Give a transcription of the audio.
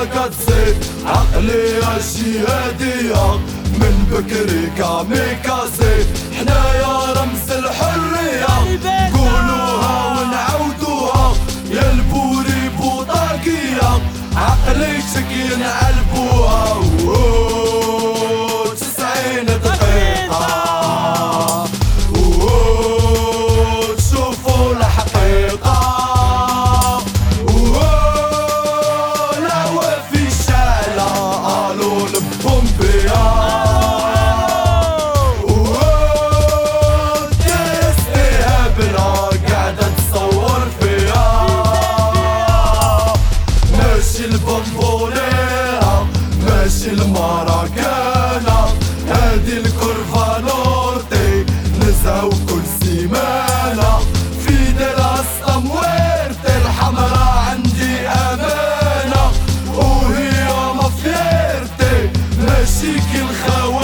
لي راكاتسي عقلي الجهادية من بكري كاميكازي حنايا رمز الحرية. نقولوها ونعاودوها يا البوري بوطاقية. عقلي شكين ماشي البونبونيرة ماشي الماراكانا هادي الكرفة نورتي نزعو كل سيمانة. في دراس أمويرتي الحمراء عندي أمانة. وهي مفيرتي ماشي كل الخوات